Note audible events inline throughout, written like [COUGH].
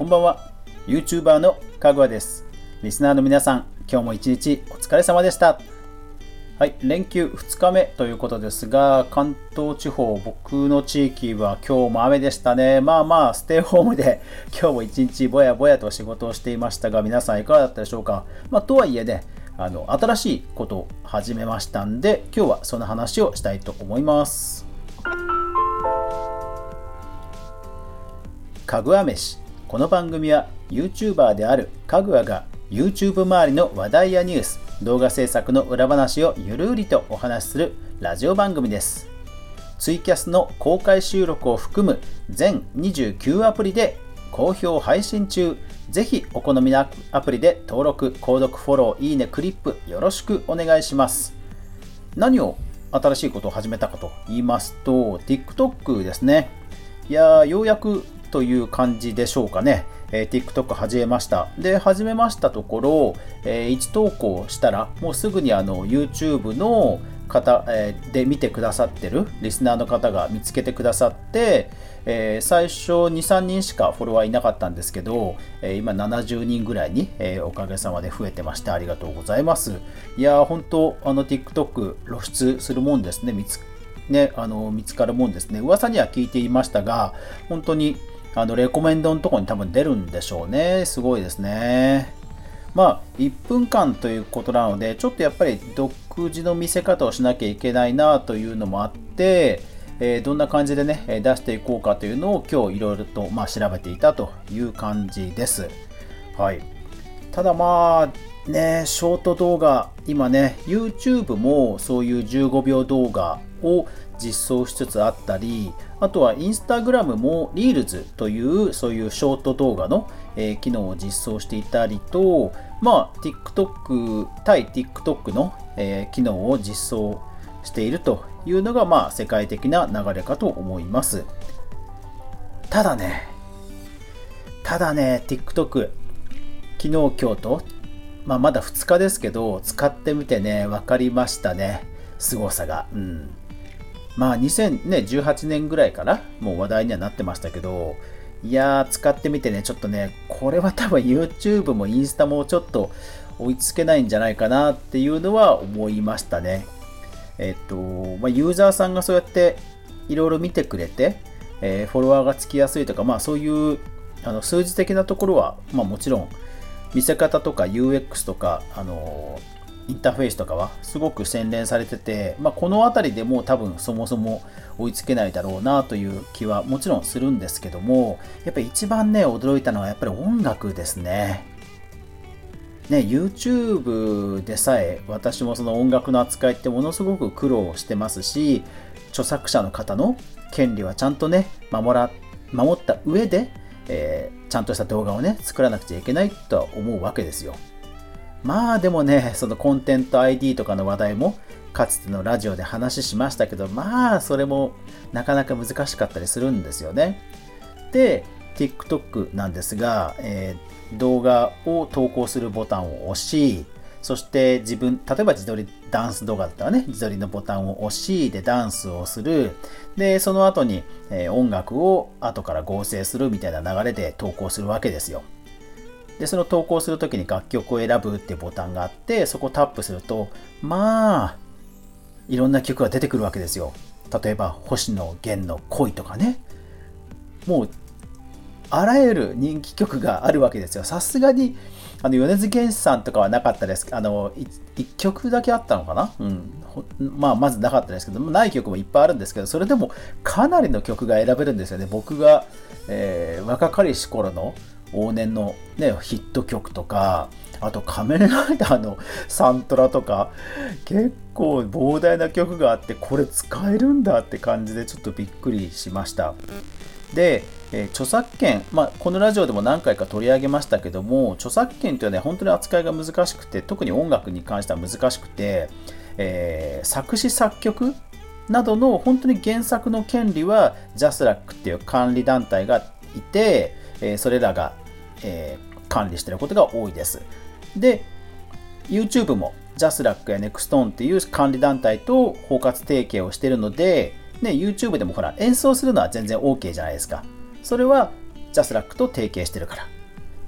こんばんは。YouTuber のかぐわです。リスナーの皆さん今日も一日お疲れ様でした。はい連休2日目ということですが関東地方僕の地域は今日も雨でしたね。まあまあステイホームで [LAUGHS] 今日も一日ぼやぼやと仕事をしていましたが皆さんいかがだったでしょうか。まあとはいえねあの新しいことを始めましたんで今日はその話をしたいと思います。かぐわ飯。この番組は YouTuber であるかぐわが YouTube 周りの話題やニュース動画制作の裏話をゆるりとお話しするラジオ番組です。ツイキャスの公開収録を含む全29アプリで好評配信中。ぜひお好みのアプリで登録、購読、フォロー、いいね、クリップよろしくお願いします。何を新しいことを始めたかと言いますと TikTok ですね。いやようやくという感じでしょうかね。えー、TikTok 始めました。で、始めましたところ、えー、1投稿したら、もうすぐにあの YouTube の方、えー、で見てくださってるリスナーの方が見つけてくださって、えー、最初2、3人しかフォロワーいなかったんですけど、えー、今70人ぐらいに、えー、おかげさまで増えてましてありがとうございます。いやー、本当あの TikTok 露出するもんですね。見つね、あの見つかるもんですね。噂には聞いていましたが、本当にあのレコメンドのとこに多分出るんでしょうね。すごいですね。まあ、1分間ということなので、ちょっとやっぱり独自の見せ方をしなきゃいけないなというのもあって、えー、どんな感じでね、出していこうかというのを今日いろいろと、まあ、調べていたという感じです。はい。ただまあ、ね、ショート動画、今ね、YouTube もそういう15秒動画を実装しつつあったり、あとはインスタグラムもリールズというそういうショート動画の、えー、機能を実装していたりと、まあ、TikTok 対 TikTok の、えー、機能を実装しているというのが、まあ、世界的な流れかと思います。ただね、ただね、TikTok、昨日、今日と、まあ、まだ2日ですけど、使ってみてね、分かりましたね、凄さが。うんまあ2018年ぐらいからもう話題にはなってましたけど、いやー、使ってみてね、ちょっとね、これは多分 YouTube もインスタもちょっと追いつけないんじゃないかなっていうのは思いましたね。えっと、まあ、ユーザーさんがそうやっていろいろ見てくれて、えー、フォロワーがつきやすいとか、まあそういうあの数字的なところは、まあもちろん見せ方とか UX とか、あのインターフェースとかはすごく洗練されてて、まあ、この辺りでもう多分そもそも追いつけないだろうなという気はもちろんするんですけどもやっぱり一番ね驚いたのはやっぱり音楽ですね。ね、YouTube でさえ私もその音楽の扱いってものすごく苦労してますし著作者の方の権利はちゃんとね守ら守った上で、えー、ちゃんとした動画をね作らなくちゃいけないとは思うわけですよ。まあでもね、そのコンテンツ ID とかの話題もかつてのラジオで話しましたけど、まあそれもなかなか難しかったりするんですよね。で、TikTok なんですが、えー、動画を投稿するボタンを押し、そして自分、例えば自撮りダンス動画だったらね、自撮りのボタンを押し、でダンスをする。で、その後に、えー、音楽を後から合成するみたいな流れで投稿するわけですよ。で、その投稿するときに楽曲を選ぶっていうボタンがあって、そこをタップすると、まあ、いろんな曲が出てくるわけですよ。例えば、星野源の恋とかね。もう、あらゆる人気曲があるわけですよ。さすがに、あの、米津玄師さんとかはなかったです。あの、1曲だけあったのかな？うん。まあ、まずなかったですけど、ない曲もいっぱいあるんですけど、それでもかなりの曲が選べるんですよね。僕が、えー、若かりし頃の往年の、ね、ヒット曲とかあと仮面ライダーの [LAUGHS] サントラとか結構膨大な曲があってこれ使えるんだって感じでちょっとびっくりしました。で、えー、著作権、まあ、このラジオでも何回か取り上げましたけども著作権というのは、ね、本当に扱いが難しくて特に音楽に関しては難しくて、えー、作詞作曲などの本当に原作の権利は JASRAC っていう管理団体がいて、え、それらがえー、管理していることが多いです。で、YouTube も JASRAC や NEXTONE っていう管理団体と包括提携をしているので、ね、YouTube でもほら演奏するのは全然 OK じゃないですか。それはジャスラックと提携してるから。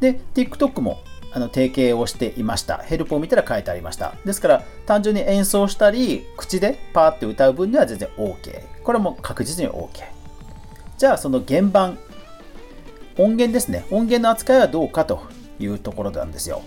で、TikTok もあの提携をしていました。ヘルプを見たら書いてありました。ですから、単純に演奏したり、口でパーって歌う分には全然 OK。これも確実に OK。じゃあ、その原盤、音源ですね。音源の扱いはどうかというところなんですよ。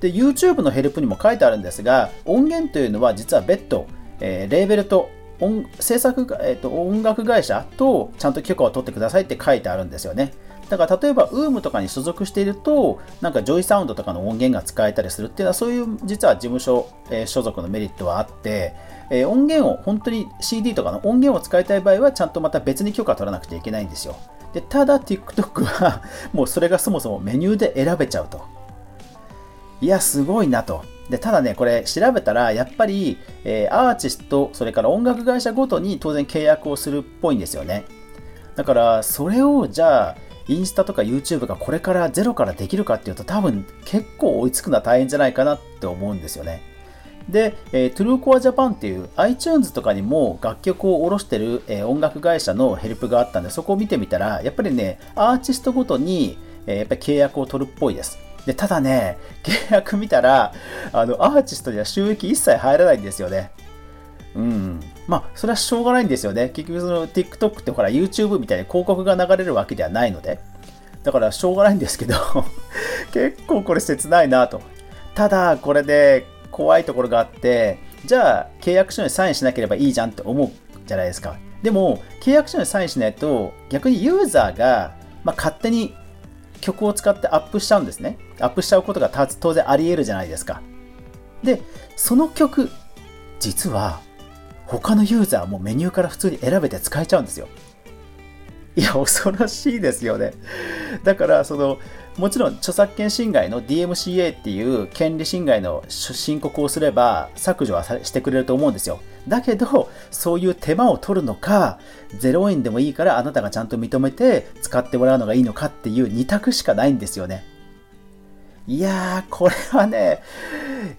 で、YouTube のヘルプにも書いてあるんですが、音源というのは実は別途、えー、レーベルと音制作、えーと、音楽会社とちゃんと許可を取ってくださいって書いてあるんですよね。だから例えば UUUM とかに所属していると、なんかジョイサウンドとかの音源が使えたりするっていうのは、そういう実は事務所、えー、所属のメリットはあって、えー、音源を本当に CD とかの音源を使いたい場合は、ちゃんとまた別に許可取らなくちゃいけないんですよ。でただ TikTok はもうそれがそもそもメニューで選べちゃうと。いや、すごいなと。で、ただね、これ調べたら、やっぱり、えー、アーティスト、それから音楽会社ごとに当然契約をするっぽいんですよね。だから、それをじゃあ、インスタとか YouTube がこれからゼロからできるかっていうと、多分結構追いつくのは大変じゃないかなって思うんですよね。で、えー、チューンコアジャパンっていう iTunes とかにも楽曲を卸してる、えー、音楽会社のヘルプがあったんで、そこを見てみたら、やっぱりね、アーティストごとに、えー、やっぱり契約を取るっぽいです。で、ただね、契約見たら、あの、アーティストには収益一切入らないんですよね。うん。まあ、それはしょうがないんですよね。結局、その TikTok ってほら、YouTube みたいに広告が流れるわけではないので。だから、しょうがないんですけど [LAUGHS] 結構これ切ないなと。ただ、これで怖いところがあって、じゃあ、契約書にサインしなければいいじゃんって思うじゃないですか。でも、契約書にサインしないと、逆にユーザーが、まあ、勝手に曲を使ってアップしちゃうんですね。アップしちゃうことが当然あり得るじゃないですか。で、その曲、実は他のユーザーもメニューから普通に選べて使えちゃうんですよ。いや、恐ろしいですよね。だから、その、もちろん著作権侵害の DMCA っていう権利侵害の申告をすれば削除はしてくれると思うんですよ。だけど、そういう手間を取るのか、0円でもいいからあなたがちゃんと認めて使ってもらうのがいいのかっていう2択しかないんですよね。いやー、これはね、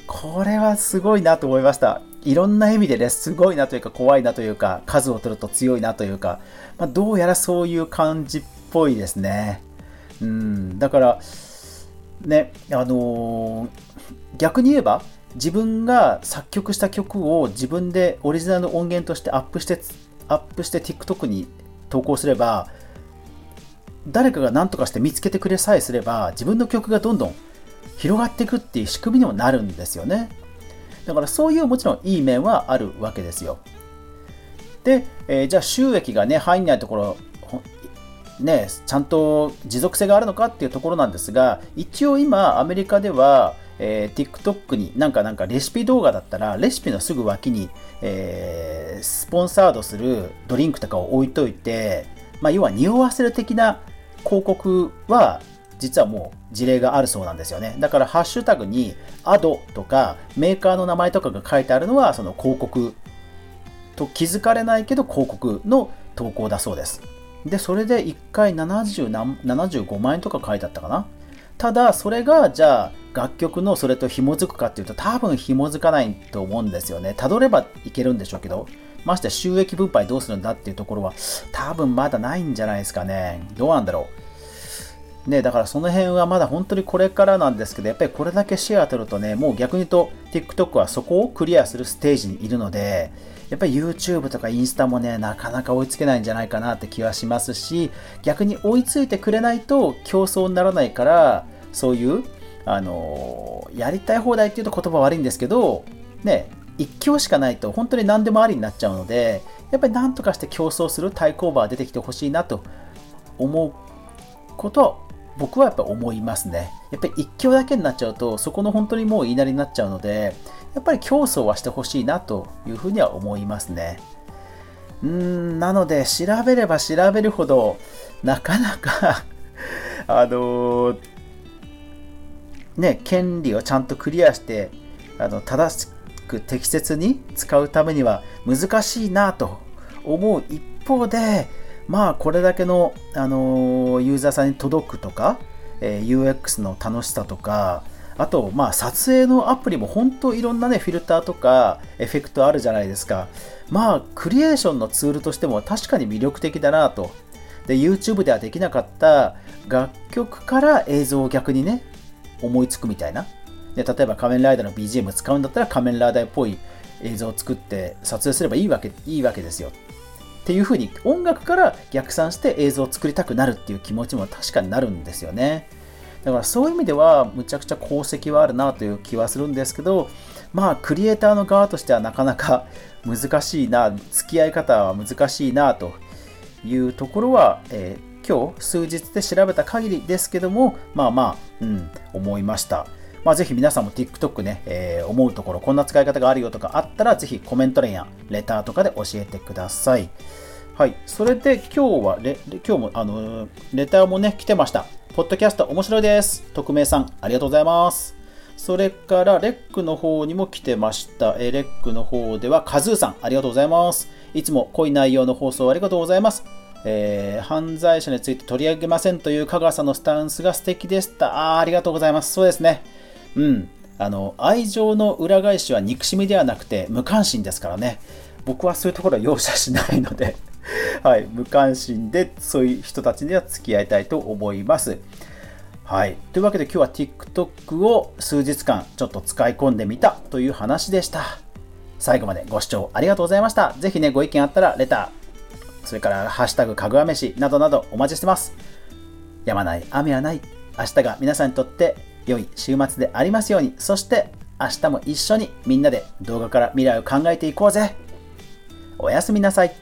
これはすごいなと思いました。いろんな意味でね、すごいなというか怖いなというか、数を取ると強いなというか、まあ、どうやらそういう感じっぽいですね。うん、だから、ね、あのー、逆に言えば、自分が作曲した曲を自分でオリジナルの音源としてアップして、アップして TikTok に投稿すれば、誰かが何とかして見つけてくれさえすれば、自分の曲がどんどん広がっていくっていう仕組みにもなるんですよね。だからそういうもちろんいい面はあるわけですよ。で、えー、じゃあ収益がね、入んないところ、ね、ちゃんと持続性があるのかっていうところなんですが、一応今、アメリカでは、えー、TikTok になんかなんかレシピ動画だったら、レシピのすぐ脇に、えー、スポンサードするドリンクとかを置いといて、まあ、要は匂わせる的な広告は実はもう事例があるそうなんですよね。だからハッシュタグにアドとかメーカーの名前とかが書いてあるのはその広告と気づかれないけど広告の投稿だそうです。で、それで1回70何75万円とか書いてあったかな。ただ、それがじゃあ楽曲のそれと紐づくかっていうと多分紐づかないと思うんですよね。たどればいけるんでしょうけど、まして収益分配どうするんだっていうところは多分まだないんじゃないですかね。どうなんだろう。ね、だからその辺はまだ本当にこれからなんですけど、やっぱりこれだけシェア取るとね、もう逆に言うと TikTok はそこをクリアするステージにいるので、やっぱり YouTube とかインスタもね、なかなか追いつけないんじゃないかなって気はしますし、逆に追いついてくれないと競争にならないから、そういう、あの、やりたい放題っていうと言葉悪いんですけど、ね、一強しかないと本当に何でもありになっちゃうので、やっぱり何とかして競争する対抗馬が出てきてほしいなと思うことは僕はやっぱ思いますね。やっぱり一強だけになっちゃうと、そこの本当にもう言いなりになっちゃうので、やっぱり競争はしてほしいなというふうには思いますね。うーん、なので、調べれば調べるほど、なかなか [LAUGHS] あのー、ね、権利をちゃんとクリアして、あの正しく適切に使うためには難しいなと思う一方で、まあ、これだけの、あの、ユーザーさんに届くとか、え、UX の楽しさとか、あと、まあ、撮影のアプリも本当いろんなね、フィルターとかエフェクトあるじゃないですか。まあ、クリエーションのツールとしても確かに魅力的だなと。で、YouTube ではできなかった楽曲から映像を逆にね、思いつくみたいな。で、例えば仮面ライダーの BGM 使うんだったら仮面ライダーっぽい映像を作って撮影すればいいわけいいわけですよ。っていうふうに音楽から逆算して映像を作りたくなるっていう気持ちも確かになるんですよね。だからそういう意味ではむちゃくちゃ功績はあるなという気はするんですけどまあクリエイターの側としてはなかなか [LAUGHS] 難しいな付き合い方は難しいなというところは、えー、今日数日で調べた限りですけどもまあまあ、うん、思いました。まあ、ぜひ皆さんも TikTok ね、えー、思うところ、こんな使い方があるよとかあったら、ぜひコメント欄やレターとかで教えてください。はい。それで今日はレ、今日も、あの、レターもね、来てました。ポッドキャスト面白いです。匿名さん、ありがとうございます。それから、レックの方にも来てました。えレックの方では、カズーさん、ありがとうございます。いつも濃い内容の放送ありがとうございます。えー、犯罪者について取り上げませんという香川さんのスタンスが素敵でした。あありがとうございます。そうですね。うん。あの、愛情の裏返しは憎しみではなくて無関心ですからね。僕はそういうところは容赦しないので [LAUGHS] はい、無関心でそういう人たちには付き合いたいと思います。はい。というわけで今日は TikTok を数日間ちょっと使い込んでみたという話でした。最後までご視聴ありがとうございました。ぜひね、ご意見あったらレター、それからハッシュタグかぐわ飯などなどお待ちしてます。やまない、雨はない。明日が皆さんにとって良い週末でありますように。そして明日も一緒にみんなで動画から未来を考えていこうぜ。おやすみなさい。